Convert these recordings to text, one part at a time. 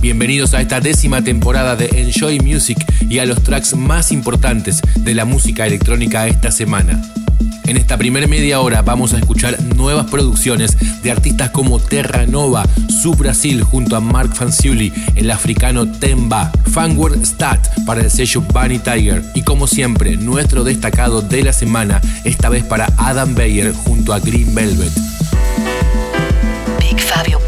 Bienvenidos a esta décima temporada de Enjoy Music y a los tracks más importantes de la música electrónica esta semana. En esta primera media hora vamos a escuchar nuevas producciones de artistas como Terra Nova, Sub Brasil junto a Mark Fanciulli, el africano Temba, Fanword Stat para el sello Bunny Tiger y como siempre nuestro destacado de la semana, esta vez para Adam Bayer junto a Green Velvet. BigFabio.com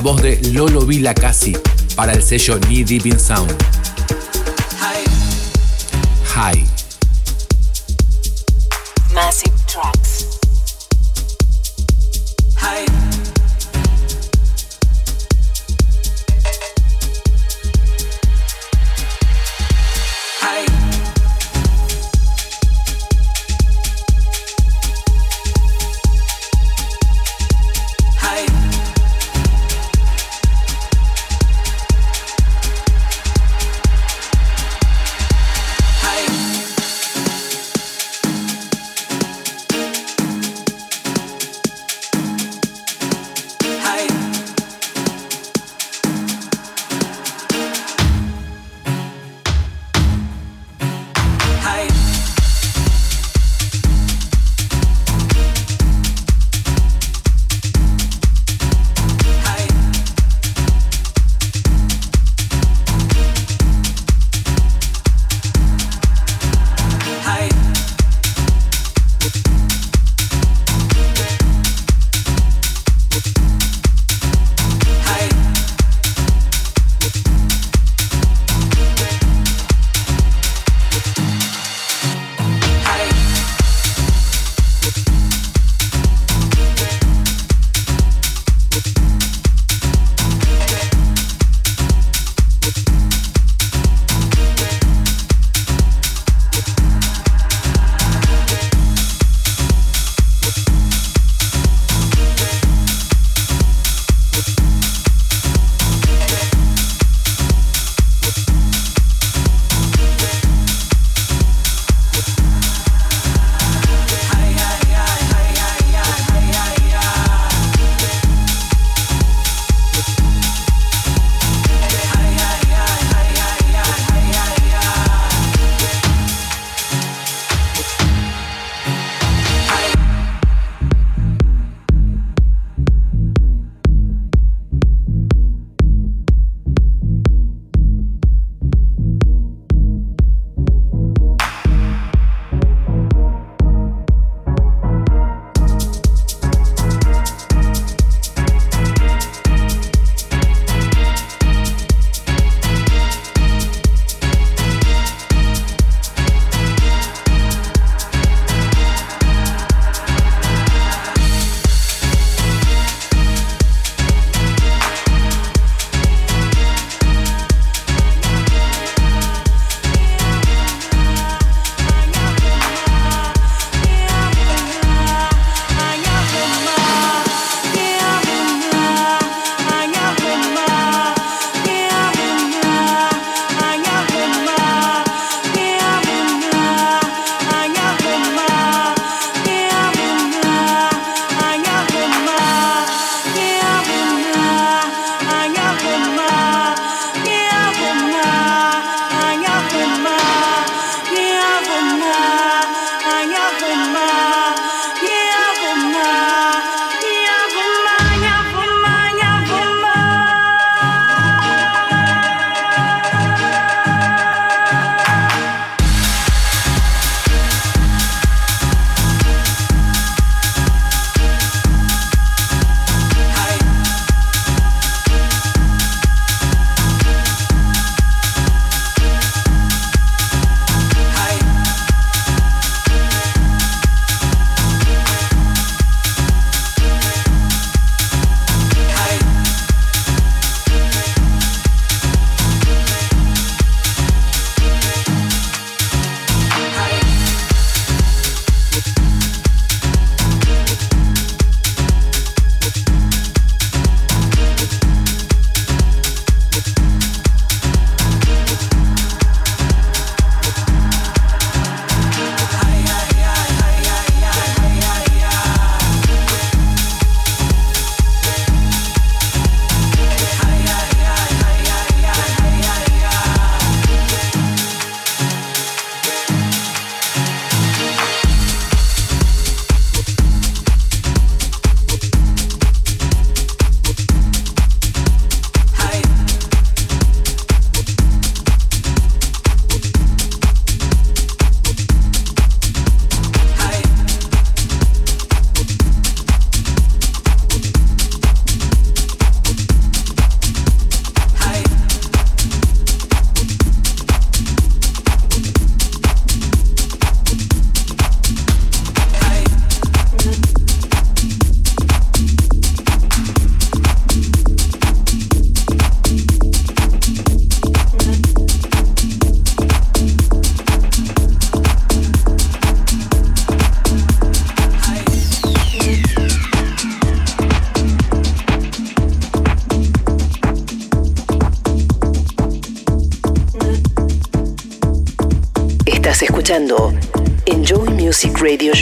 La voz de Lolo Vila Casi para el sello Knee Deep in Sound.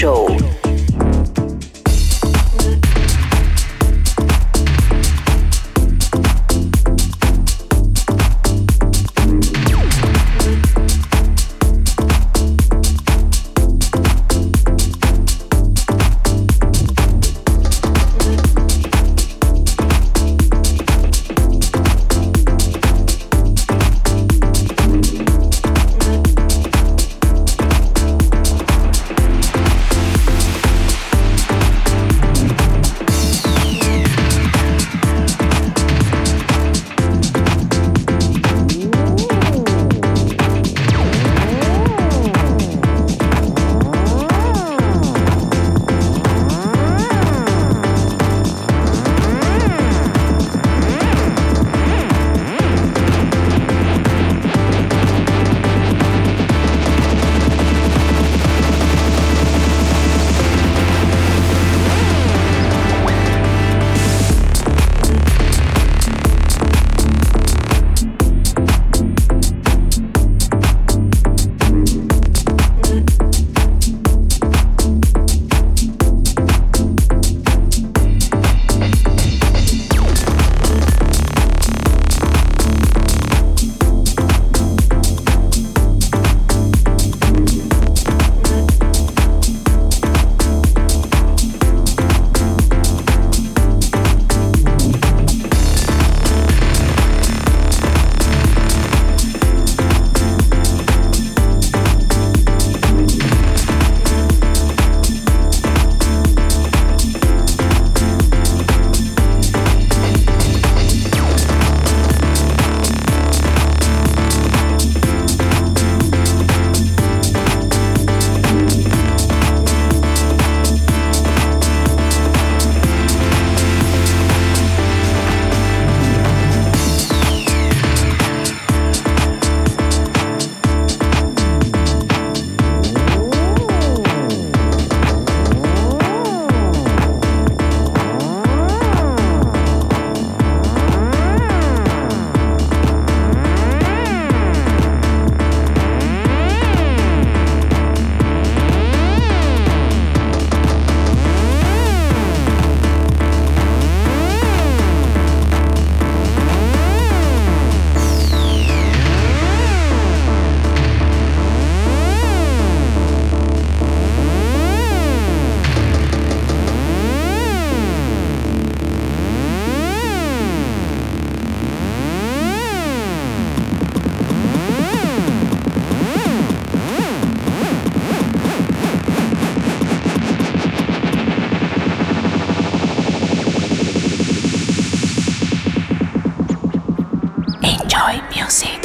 Music See.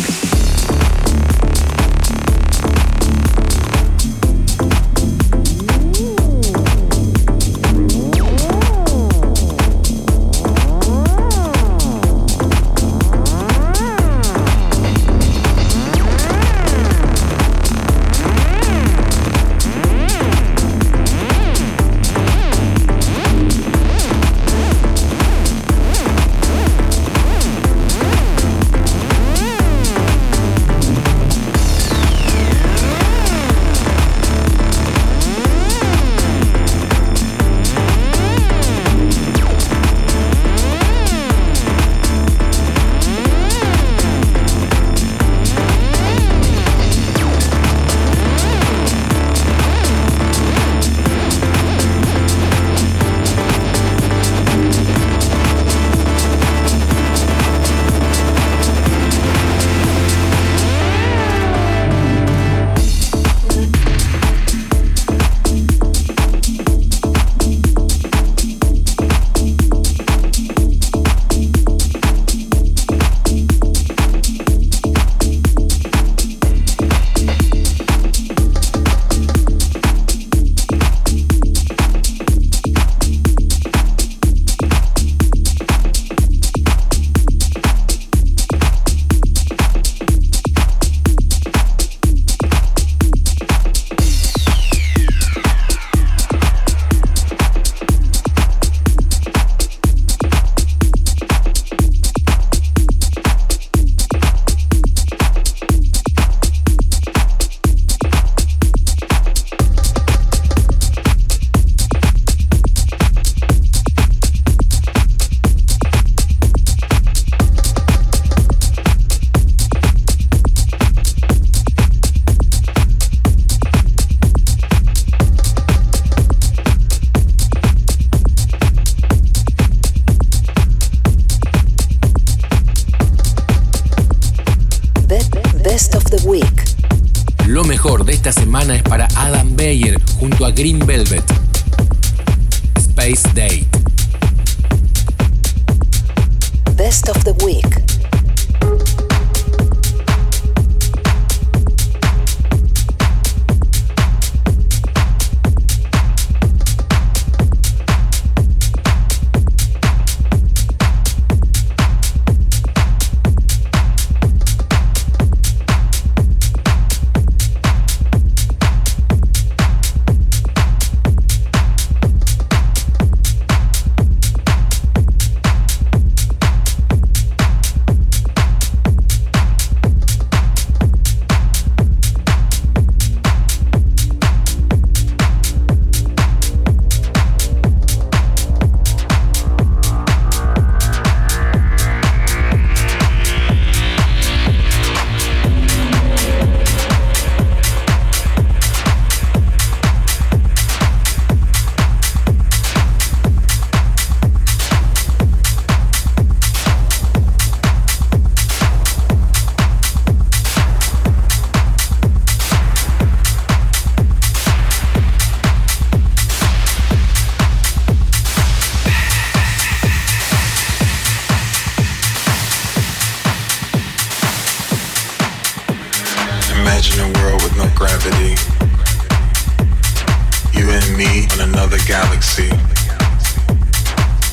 galaxy,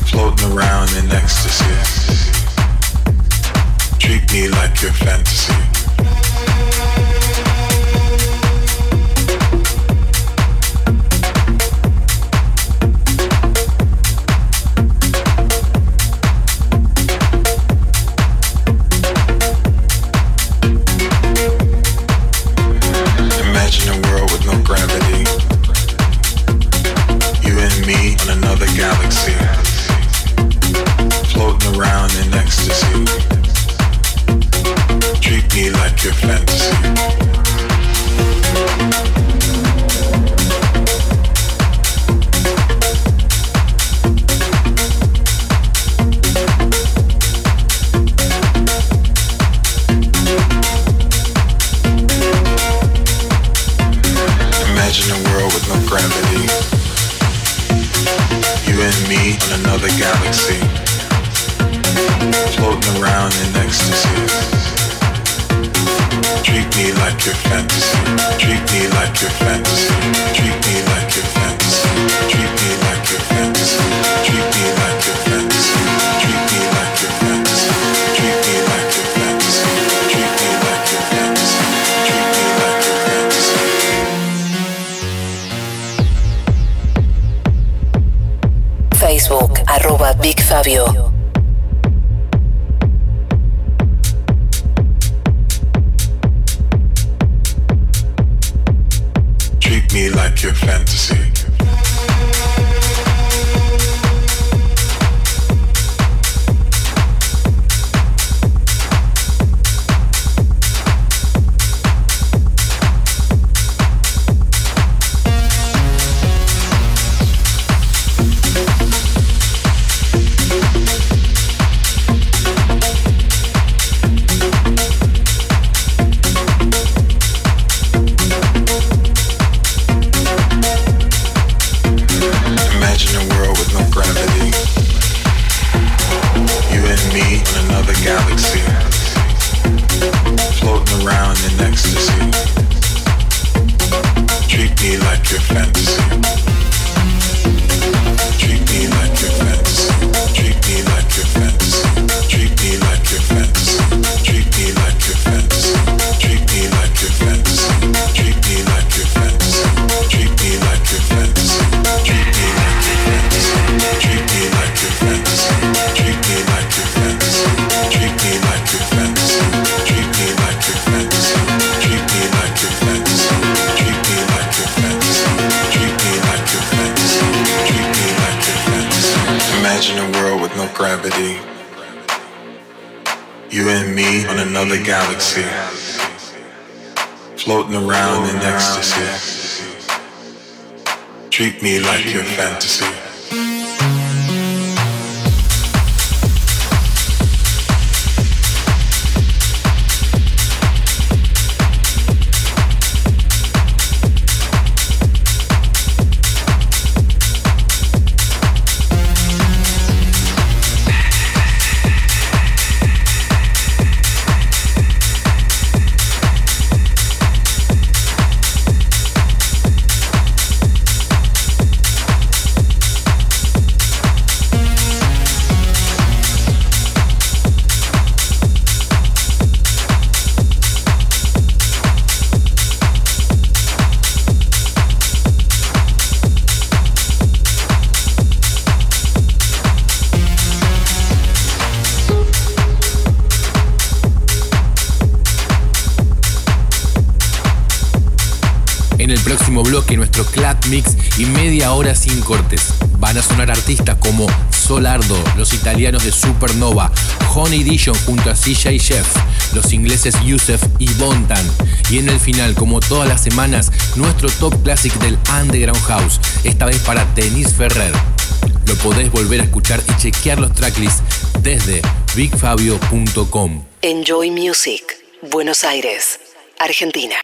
floating around in ecstasy. Treat me like your fantasy. your fantasy. Mix y media hora sin cortes. Van a sonar artistas como Solardo, los italianos de Supernova, Honey Dijon junto a CJ Chef, los ingleses Yusef y Bontan. Y en el final, como todas las semanas, nuestro top classic del Underground House, esta vez para Denis Ferrer. Lo podés volver a escuchar y chequear los tracklists desde bigfabio.com. Enjoy Music, Buenos Aires, Argentina.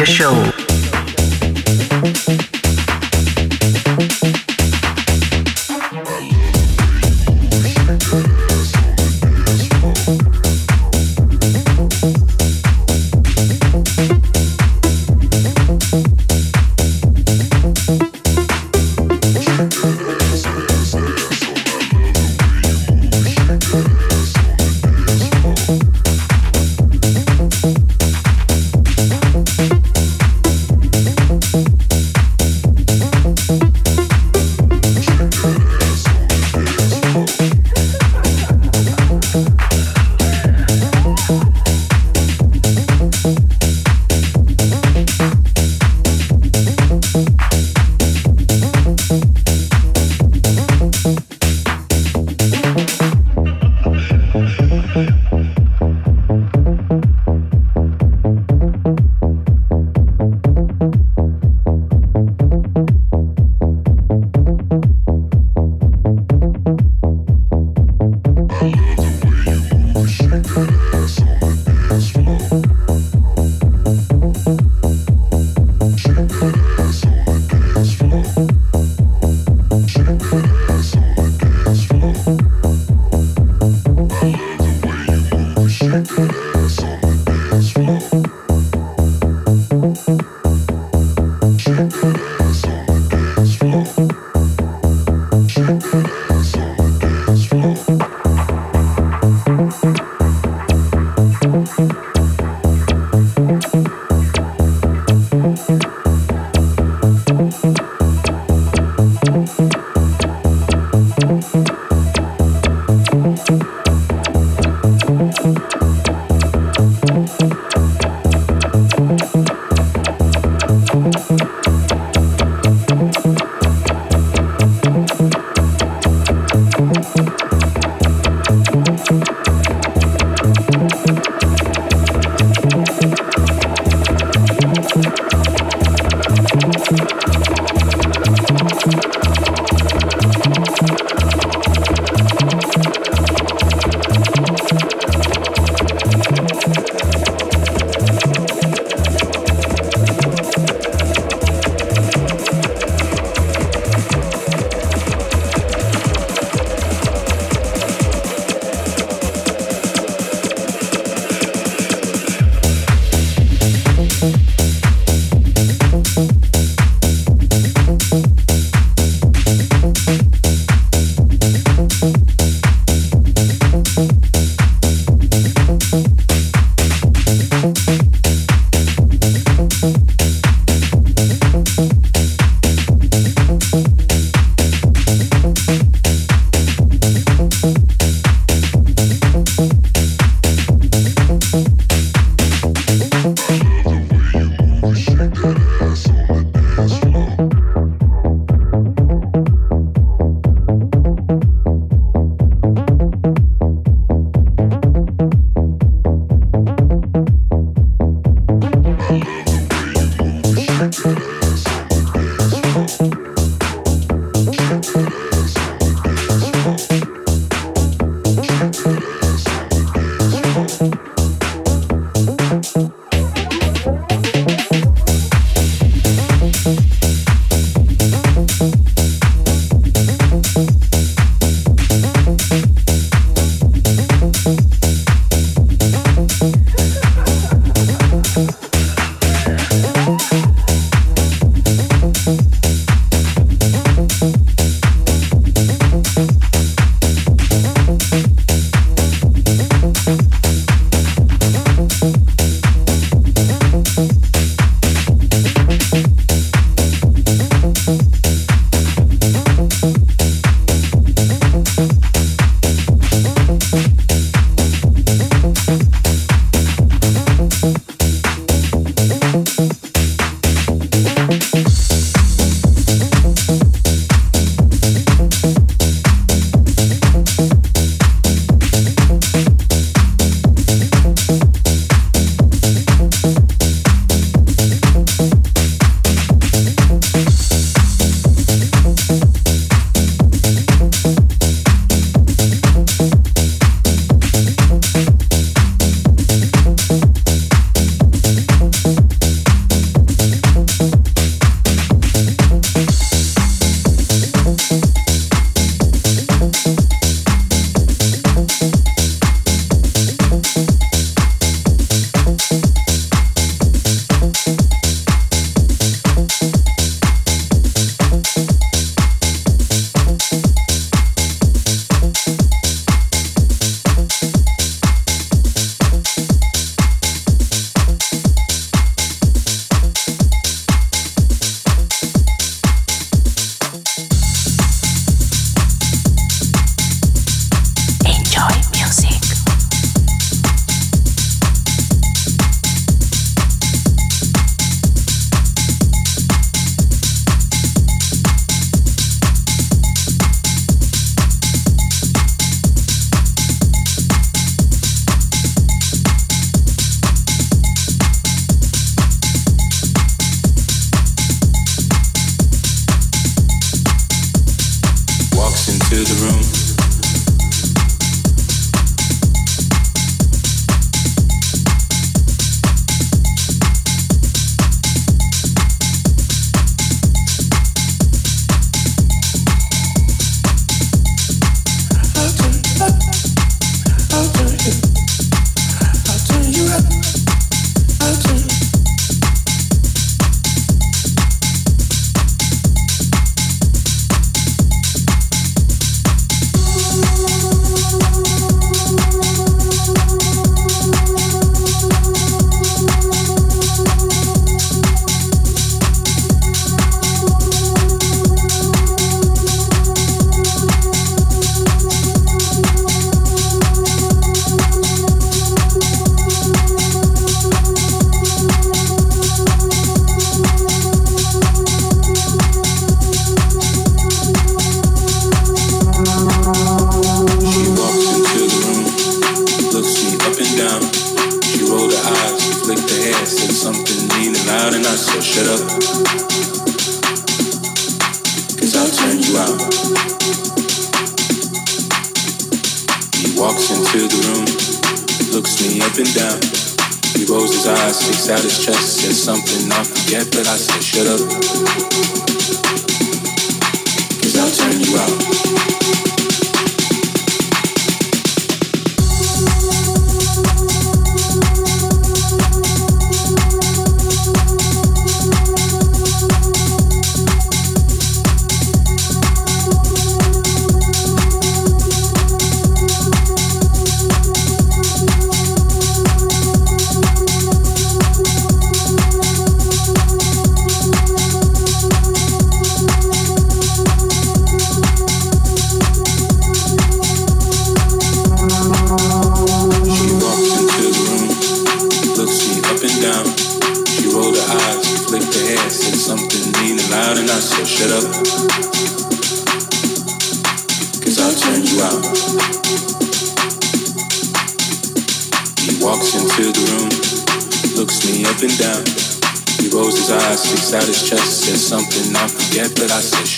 Radio Show.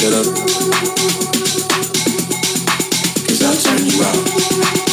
Shut up. Cause I'll turn you out.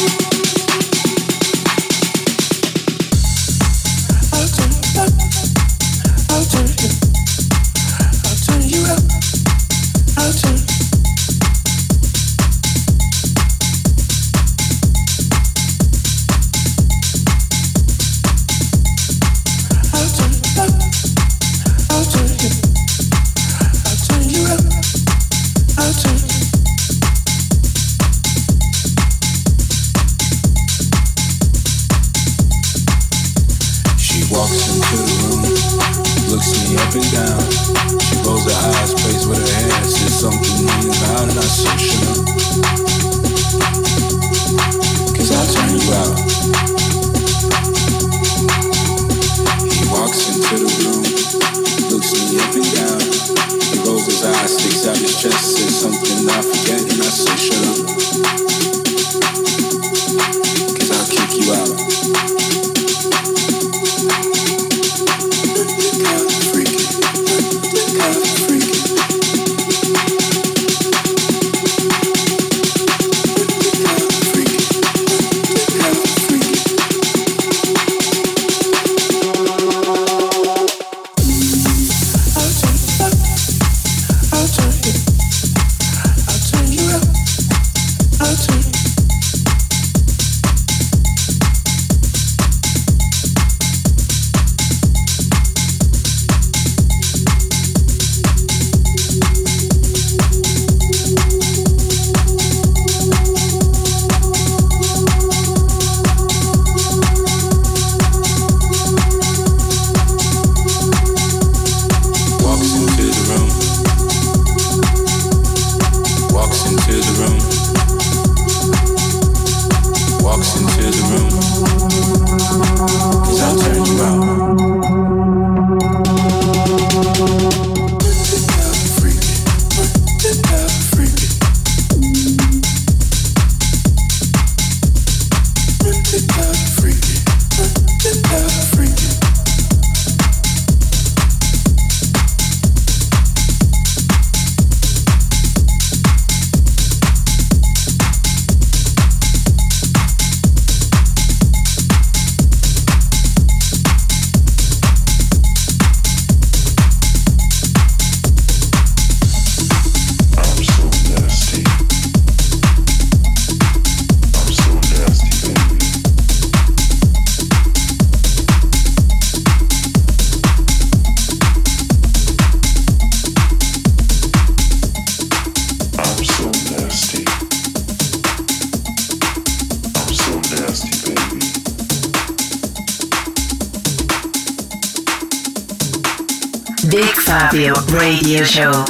Radio Show.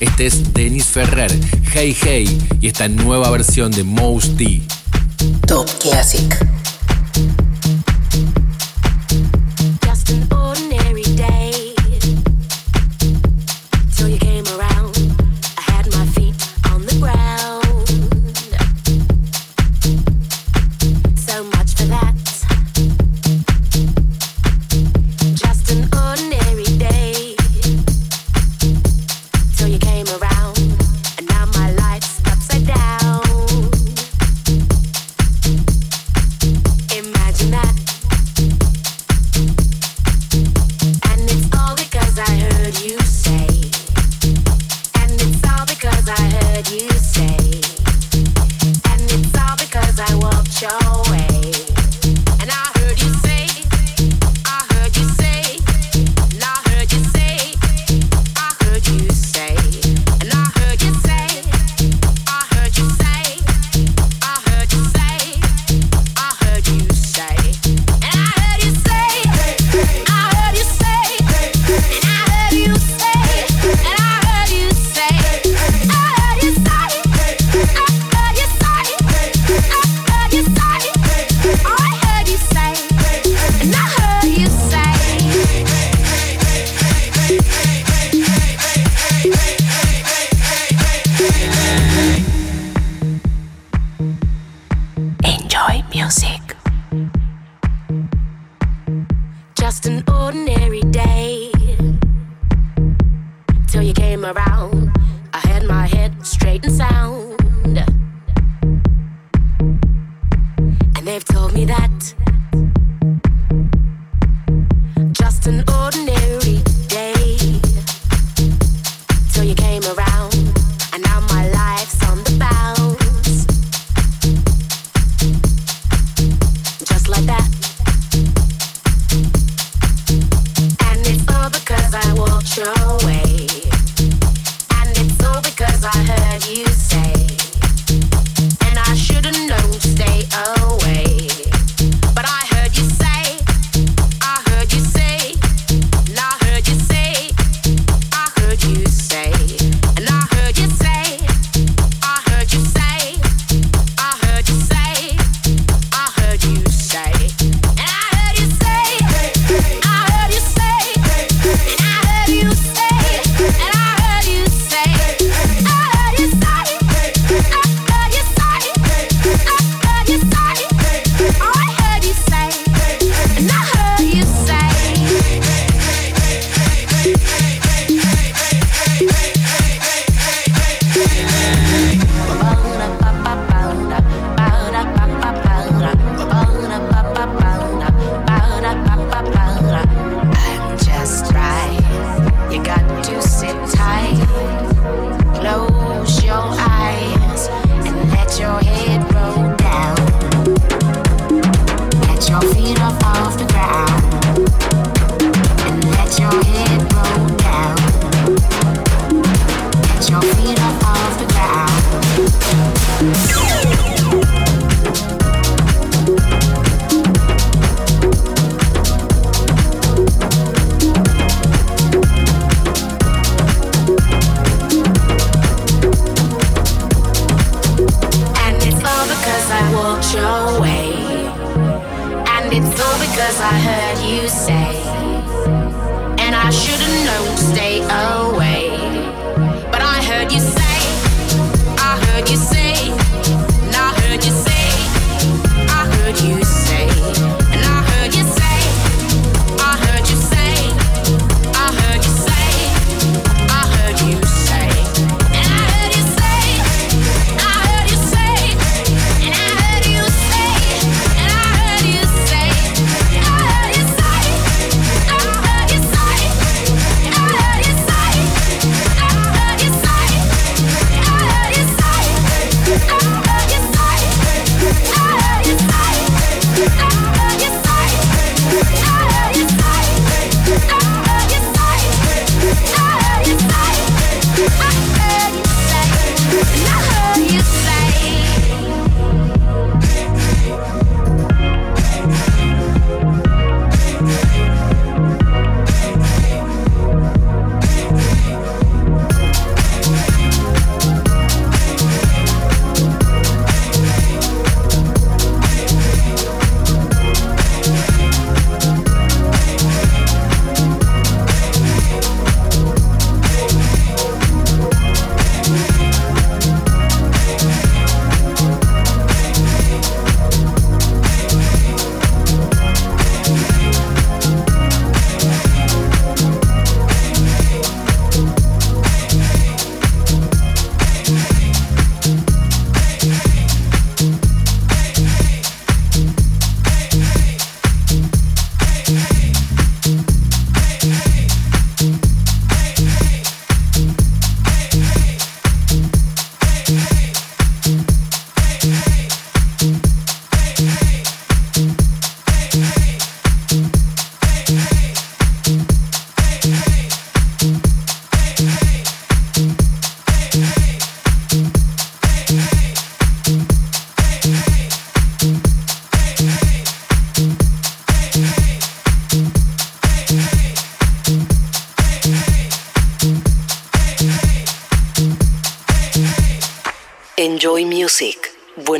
Este es Denis Ferrer, Hey Hey, y esta nueva versión de Mouse D. Top Classic.